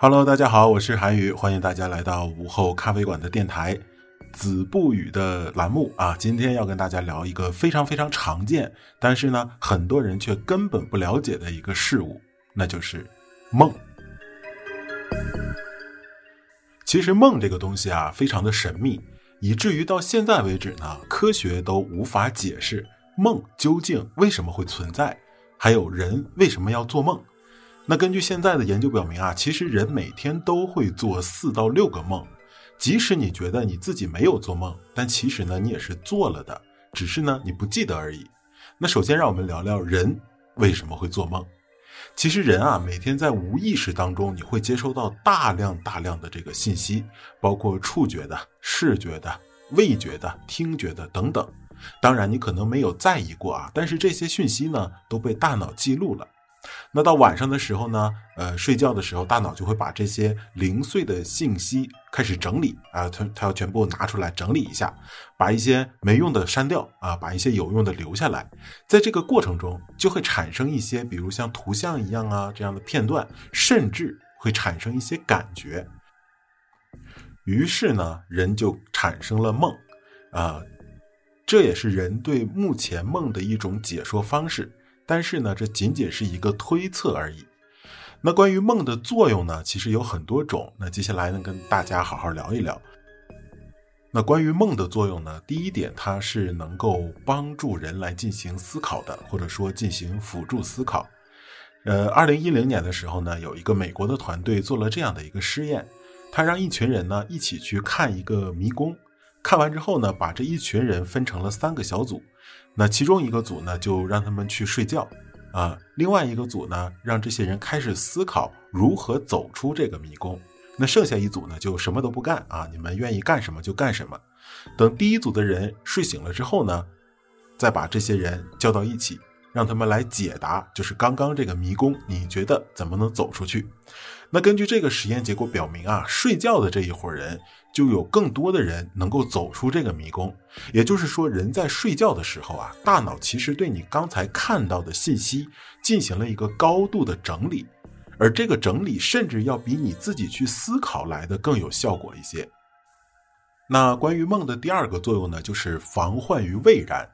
Hello，大家好，我是韩宇，欢迎大家来到午后咖啡馆的电台子不语的栏目啊。今天要跟大家聊一个非常非常常见，但是呢，很多人却根本不了解的一个事物，那就是梦。其实梦这个东西啊，非常的神秘，以至于到现在为止呢，科学都无法解释梦究竟为什么会存在，还有人为什么要做梦。那根据现在的研究表明啊，其实人每天都会做四到六个梦，即使你觉得你自己没有做梦，但其实呢你也是做了的，只是呢你不记得而已。那首先让我们聊聊人为什么会做梦。其实人啊每天在无意识当中，你会接收到大量大量的这个信息，包括触觉的、视觉的、味觉的、听觉的等等。当然你可能没有在意过啊，但是这些讯息呢都被大脑记录了。那到晚上的时候呢，呃，睡觉的时候，大脑就会把这些零碎的信息开始整理啊，它它要全部拿出来整理一下，把一些没用的删掉啊，把一些有用的留下来。在这个过程中，就会产生一些，比如像图像一样啊这样的片段，甚至会产生一些感觉。于是呢，人就产生了梦，啊，这也是人对目前梦的一种解说方式。但是呢，这仅仅是一个推测而已。那关于梦的作用呢，其实有很多种。那接下来呢，跟大家好好聊一聊。那关于梦的作用呢，第一点，它是能够帮助人来进行思考的，或者说进行辅助思考。呃，二零一零年的时候呢，有一个美国的团队做了这样的一个试验，他让一群人呢一起去看一个迷宫，看完之后呢，把这一群人分成了三个小组。那其中一个组呢，就让他们去睡觉，啊，另外一个组呢，让这些人开始思考如何走出这个迷宫。那剩下一组呢，就什么都不干啊，你们愿意干什么就干什么。等第一组的人睡醒了之后呢，再把这些人叫到一起，让他们来解答，就是刚刚这个迷宫，你觉得怎么能走出去？那根据这个实验结果表明啊，睡觉的这一伙人。就有更多的人能够走出这个迷宫，也就是说，人在睡觉的时候啊，大脑其实对你刚才看到的信息进行了一个高度的整理，而这个整理甚至要比你自己去思考来的更有效果一些。那关于梦的第二个作用呢，就是防患于未然。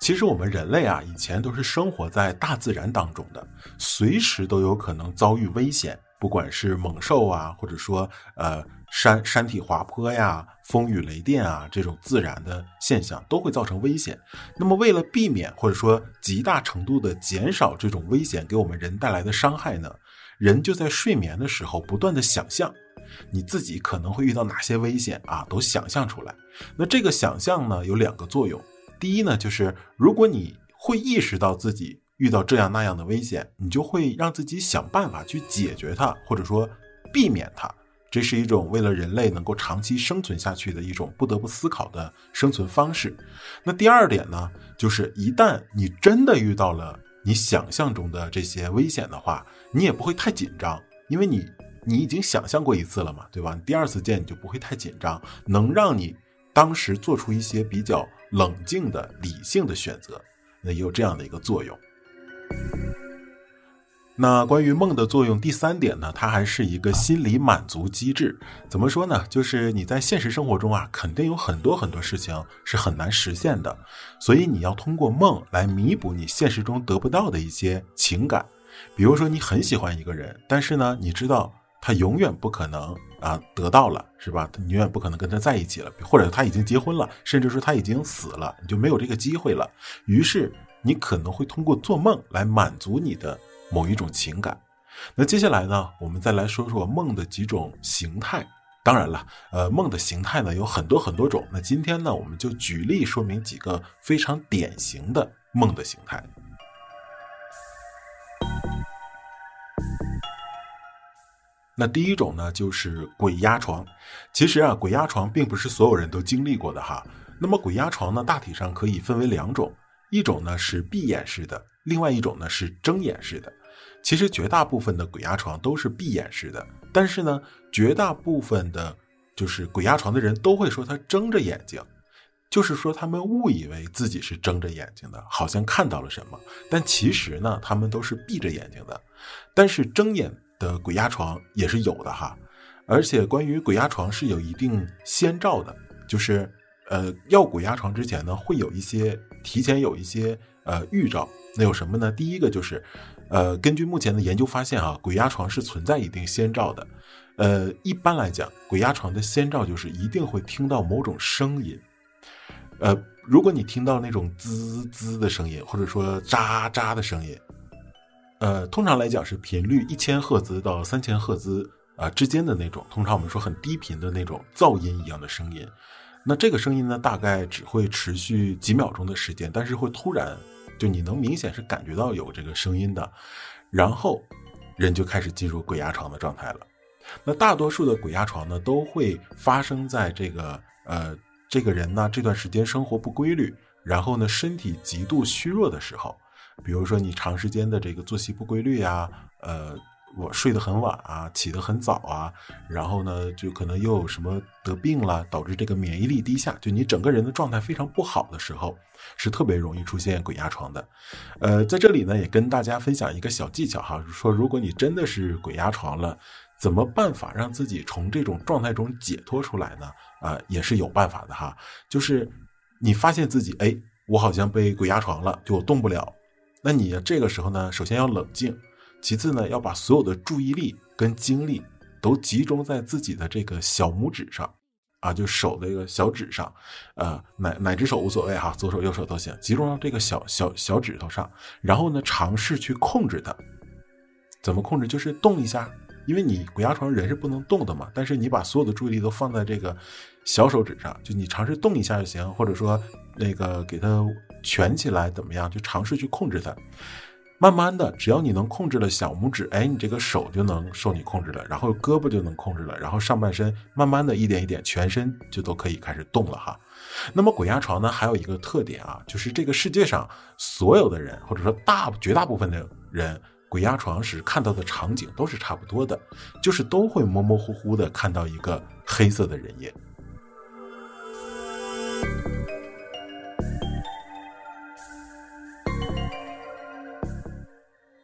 其实我们人类啊，以前都是生活在大自然当中的，随时都有可能遭遇危险，不管是猛兽啊，或者说呃。山山体滑坡呀，风雨雷电啊，这种自然的现象都会造成危险。那么，为了避免或者说极大程度的减少这种危险给我们人带来的伤害呢，人就在睡眠的时候不断的想象，你自己可能会遇到哪些危险啊，都想象出来。那这个想象呢，有两个作用。第一呢，就是如果你会意识到自己遇到这样那样的危险，你就会让自己想办法去解决它，或者说避免它。这是一种为了人类能够长期生存下去的一种不得不思考的生存方式。那第二点呢，就是一旦你真的遇到了你想象中的这些危险的话，你也不会太紧张，因为你你已经想象过一次了嘛，对吧？第二次见你就不会太紧张，能让你当时做出一些比较冷静的、理性的选择，那也有这样的一个作用。那关于梦的作用，第三点呢，它还是一个心理满足机制。怎么说呢？就是你在现实生活中啊，肯定有很多很多事情是很难实现的，所以你要通过梦来弥补你现实中得不到的一些情感。比如说，你很喜欢一个人，但是呢，你知道他永远不可能啊得到了，是吧？他永远不可能跟他在一起了，或者他已经结婚了，甚至说他已经死了，你就没有这个机会了。于是你可能会通过做梦来满足你的。某一种情感，那接下来呢，我们再来说说梦的几种形态。当然了，呃，梦的形态呢有很多很多种。那今天呢，我们就举例说明几个非常典型的梦的形态。那第一种呢，就是鬼压床。其实啊，鬼压床并不是所有人都经历过的哈。那么鬼压床呢，大体上可以分为两种，一种呢是闭眼式的，另外一种呢是睁眼式的。其实绝大部分的鬼压床都是闭眼式的，但是呢，绝大部分的，就是鬼压床的人都会说他睁着眼睛，就是说他们误以为自己是睁着眼睛的，好像看到了什么，但其实呢，他们都是闭着眼睛的。但是睁眼的鬼压床也是有的哈。而且关于鬼压床是有一定先兆的，就是呃要鬼压床之前呢，会有一些提前有一些呃预兆。那有什么呢？第一个就是，呃，根据目前的研究发现啊，鬼压床是存在一定先兆的。呃，一般来讲，鬼压床的先兆就是一定会听到某种声音。呃，如果你听到那种滋滋的声音，或者说喳喳的声音，呃，通常来讲是频率一千赫兹到三千赫兹啊之间的那种，通常我们说很低频的那种噪音一样的声音。那这个声音呢，大概只会持续几秒钟的时间，但是会突然。就你能明显是感觉到有这个声音的，然后人就开始进入鬼压床的状态了。那大多数的鬼压床呢，都会发生在这个呃这个人呢这段时间生活不规律，然后呢身体极度虚弱的时候，比如说你长时间的这个作息不规律啊，呃。我睡得很晚啊，起得很早啊，然后呢，就可能又有什么得病了，导致这个免疫力低下，就你整个人的状态非常不好的时候，是特别容易出现鬼压床的。呃，在这里呢，也跟大家分享一个小技巧哈，说如果你真的是鬼压床了，怎么办法让自己从这种状态中解脱出来呢？啊，也是有办法的哈，就是你发现自己哎，我好像被鬼压床了，就我动不了，那你这个时候呢，首先要冷静。其次呢，要把所有的注意力跟精力都集中在自己的这个小拇指上，啊，就手的一个小指上，呃，哪哪只手无所谓哈，左手右手都行，集中到这个小小小指头上，然后呢，尝试去控制它。怎么控制？就是动一下，因为你鬼压床人是不能动的嘛，但是你把所有的注意力都放在这个小手指上，就你尝试动一下就行，或者说那个给它蜷起来怎么样，就尝试去控制它。慢慢的，只要你能控制了小拇指，哎，你这个手就能受你控制了，然后胳膊就能控制了，然后上半身慢慢的一点一点，全身就都可以开始动了哈。那么鬼压床呢，还有一个特点啊，就是这个世界上所有的人，或者说大绝大部分的人，鬼压床时看到的场景都是差不多的，就是都会模模糊糊的看到一个黑色的人影。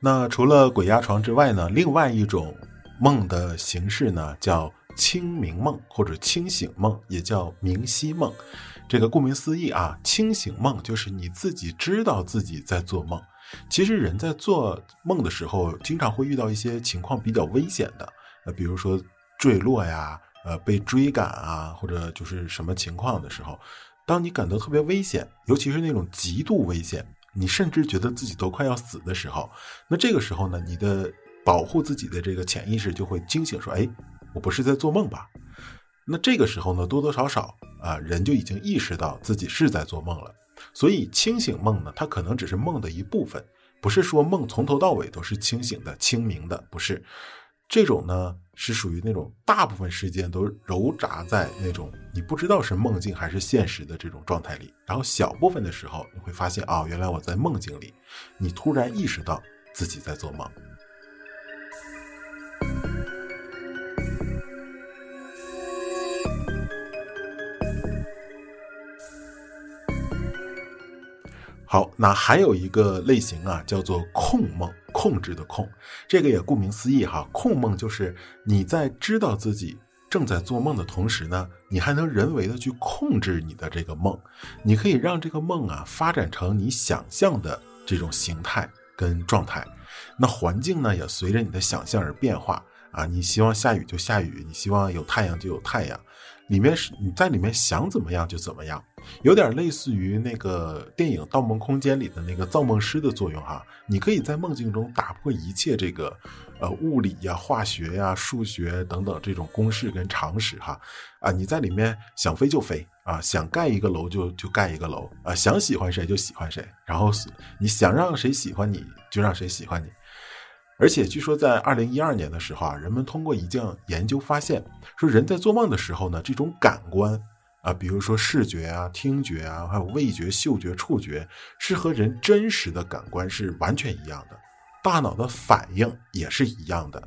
那除了鬼压床之外呢？另外一种梦的形式呢，叫清明梦或者清醒梦，也叫明晰梦。这个顾名思义啊，清醒梦就是你自己知道自己在做梦。其实人在做梦的时候，经常会遇到一些情况比较危险的，呃，比如说坠落呀，呃，被追赶啊，或者就是什么情况的时候，当你感到特别危险，尤其是那种极度危险。你甚至觉得自己都快要死的时候，那这个时候呢，你的保护自己的这个潜意识就会惊醒，说：“哎，我不是在做梦吧？”那这个时候呢，多多少少啊，人就已经意识到自己是在做梦了。所以清醒梦呢，它可能只是梦的一部分，不是说梦从头到尾都是清醒的、清明的，不是。这种呢是属于那种大部分时间都揉杂在那种你不知道是梦境还是现实的这种状态里，然后小部分的时候你会发现啊，原来我在梦境里，你突然意识到自己在做梦。好，那还有一个类型啊，叫做控梦，控制的控，这个也顾名思义哈，控梦就是你在知道自己正在做梦的同时呢，你还能人为的去控制你的这个梦，你可以让这个梦啊发展成你想象的这种形态跟状态，那环境呢也随着你的想象而变化啊，你希望下雨就下雨，你希望有太阳就有太阳。里面是你在里面想怎么样就怎么样，有点类似于那个电影《盗梦空间》里的那个造梦师的作用哈。你可以在梦境中打破一切这个，呃，物理呀、化学呀、数学等等这种公式跟常识哈。啊，你在里面想飞就飞啊，想盖一个楼就就盖一个楼啊，想喜欢谁就喜欢谁，然后你想让谁喜欢你就让谁喜欢你。而且据说，在二零一二年的时候啊，人们通过一项研究发现，说人在做梦的时候呢，这种感官啊，比如说视觉啊、听觉啊，还有味觉、嗅觉、触觉，是和人真实的感官是完全一样的，大脑的反应也是一样的。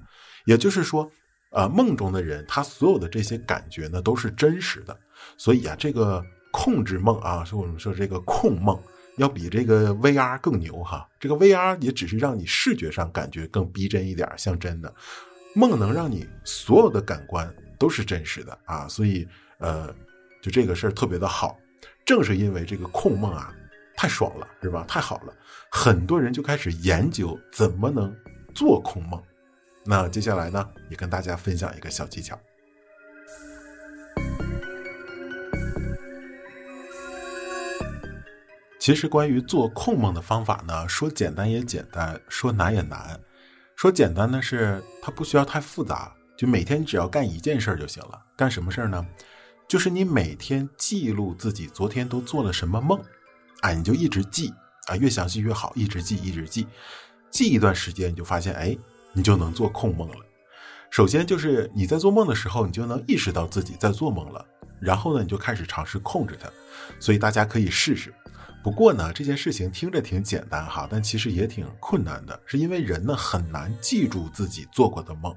也就是说，呃，梦中的人他所有的这些感觉呢，都是真实的。所以啊，这个控制梦啊，说我们说这个控梦。要比这个 VR 更牛哈，这个 VR 也只是让你视觉上感觉更逼真一点，像真的。梦能让你所有的感官都是真实的啊，所以呃，就这个事儿特别的好。正是因为这个控梦啊，太爽了，是吧？太好了，很多人就开始研究怎么能做控梦。那接下来呢，也跟大家分享一个小技巧。其实关于做控梦的方法呢，说简单也简单，说难也难。说简单的是它不需要太复杂，就每天只要干一件事儿就行了。干什么事儿呢？就是你每天记录自己昨天都做了什么梦，啊，你就一直记啊，越详细越好，一直记，一直记，记一段时间，你就发现，哎，你就能做控梦了。首先就是你在做梦的时候，你就能意识到自己在做梦了，然后呢，你就开始尝试控制它。所以大家可以试试。不过呢，这件事情听着挺简单哈，但其实也挺困难的，是因为人呢很难记住自己做过的梦。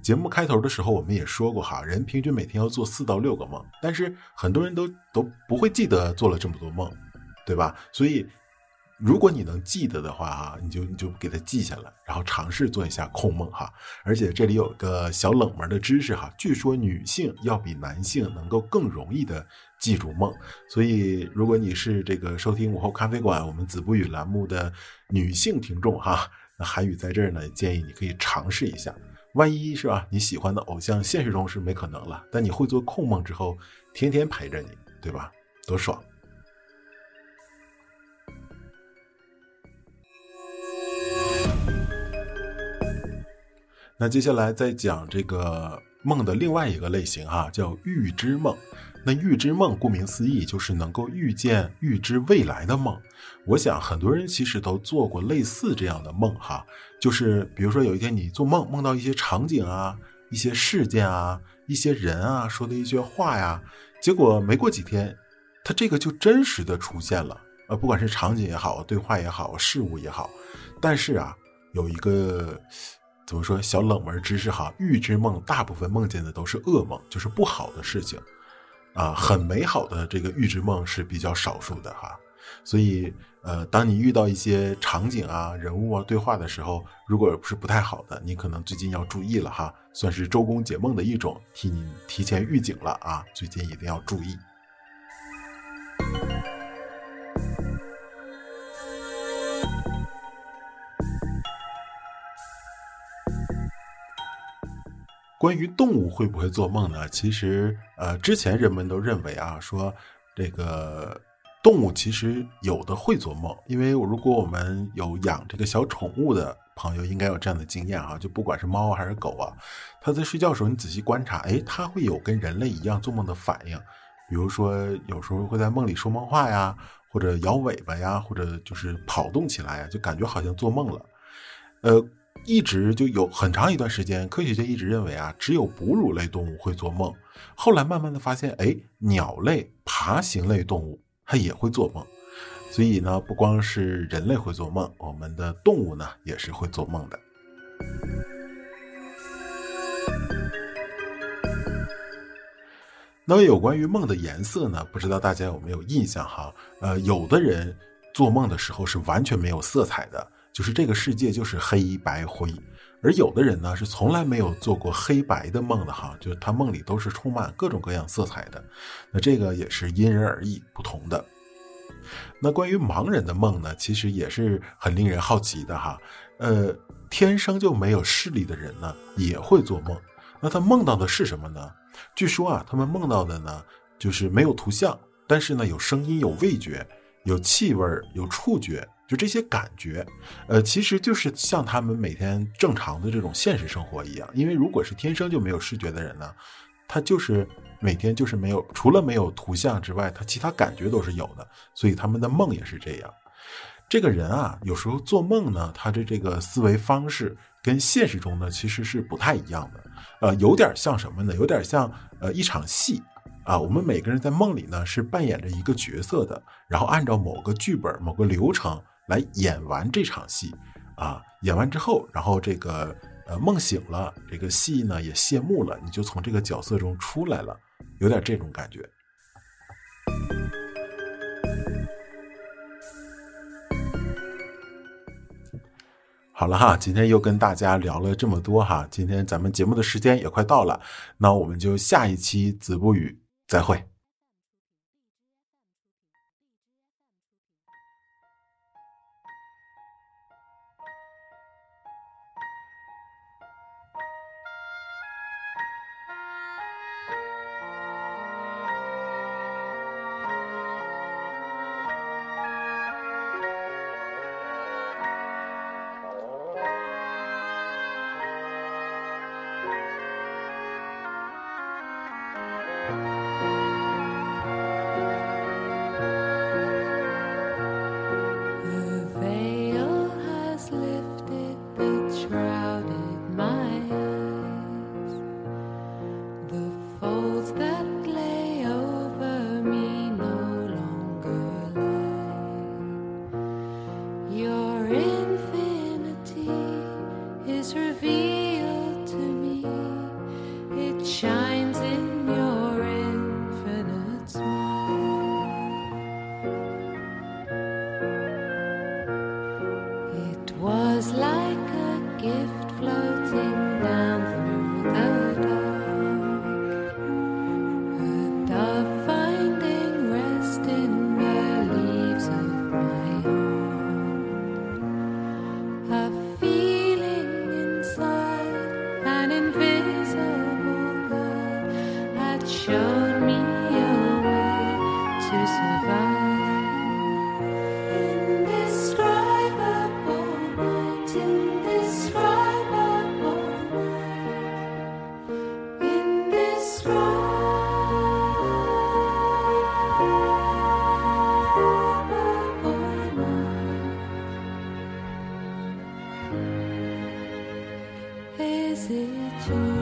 节目开头的时候我们也说过哈，人平均每天要做四到六个梦，但是很多人都都不会记得做了这么多梦，对吧？所以。如果你能记得的话哈，你就你就给它记下来，然后尝试做一下控梦哈。而且这里有个小冷门的知识哈，据说女性要比男性能够更容易的记住梦。所以如果你是这个收听午后咖啡馆我们子不语栏目的女性听众哈，那韩语在这儿呢，建议你可以尝试一下。万一是吧，你喜欢的偶像现实中是没可能了，但你会做控梦之后，天天陪着你，对吧？多爽！那接下来再讲这个梦的另外一个类型哈，叫预知梦。那预知梦顾名思义就是能够预见、预知未来的梦。我想很多人其实都做过类似这样的梦哈，就是比如说有一天你做梦梦到一些场景啊、一些事件啊、一些人啊说的一些话呀，结果没过几天，它这个就真实的出现了。呃，不管是场景也好、对话也好、事物也好，但是啊，有一个。怎么说？小冷门知识哈，预知梦大部分梦见的都是噩梦，就是不好的事情，啊，很美好的这个预知梦是比较少数的哈。所以，呃，当你遇到一些场景啊、人物啊对话的时候，如果是不太好的，你可能最近要注意了哈，算是周公解梦的一种，替你提前预警了啊，最近一定要注意。关于动物会不会做梦呢？其实，呃，之前人们都认为啊，说这个动物其实有的会做梦，因为如果我们有养这个小宠物的朋友，应该有这样的经验啊，就不管是猫还是狗啊，它在睡觉的时候，你仔细观察，哎，它会有跟人类一样做梦的反应，比如说有时候会在梦里说梦话呀，或者摇尾巴呀，或者就是跑动起来呀，就感觉好像做梦了，呃。一直就有很长一段时间，科学家一直认为啊，只有哺乳类动物会做梦。后来慢慢的发现，哎，鸟类、爬行类动物它也会做梦。所以呢，不光是人类会做梦，我们的动物呢也是会做梦的。那么有关于梦的颜色呢？不知道大家有没有印象哈？呃，有的人做梦的时候是完全没有色彩的。就是这个世界就是黑白灰，而有的人呢是从来没有做过黑白的梦的哈，就是他梦里都是充满各种各样色彩的。那这个也是因人而异不同的。那关于盲人的梦呢，其实也是很令人好奇的哈。呃，天生就没有视力的人呢也会做梦，那他梦到的是什么呢？据说啊，他们梦到的呢就是没有图像，但是呢有声音、有味觉、有气味、有触觉。就这些感觉，呃，其实就是像他们每天正常的这种现实生活一样。因为如果是天生就没有视觉的人呢，他就是每天就是没有除了没有图像之外，他其他感觉都是有的。所以他们的梦也是这样。这个人啊，有时候做梦呢，他的这个思维方式跟现实中呢其实是不太一样的。呃，有点像什么呢？有点像呃一场戏。啊，我们每个人在梦里呢是扮演着一个角色的，然后按照某个剧本、某个流程来演完这场戏，啊，演完之后，然后这个呃梦醒了，这个戏呢也谢幕了，你就从这个角色中出来了，有点这种感觉。好了哈，今天又跟大家聊了这么多哈，今天咱们节目的时间也快到了，那我们就下一期子不语再会。messages.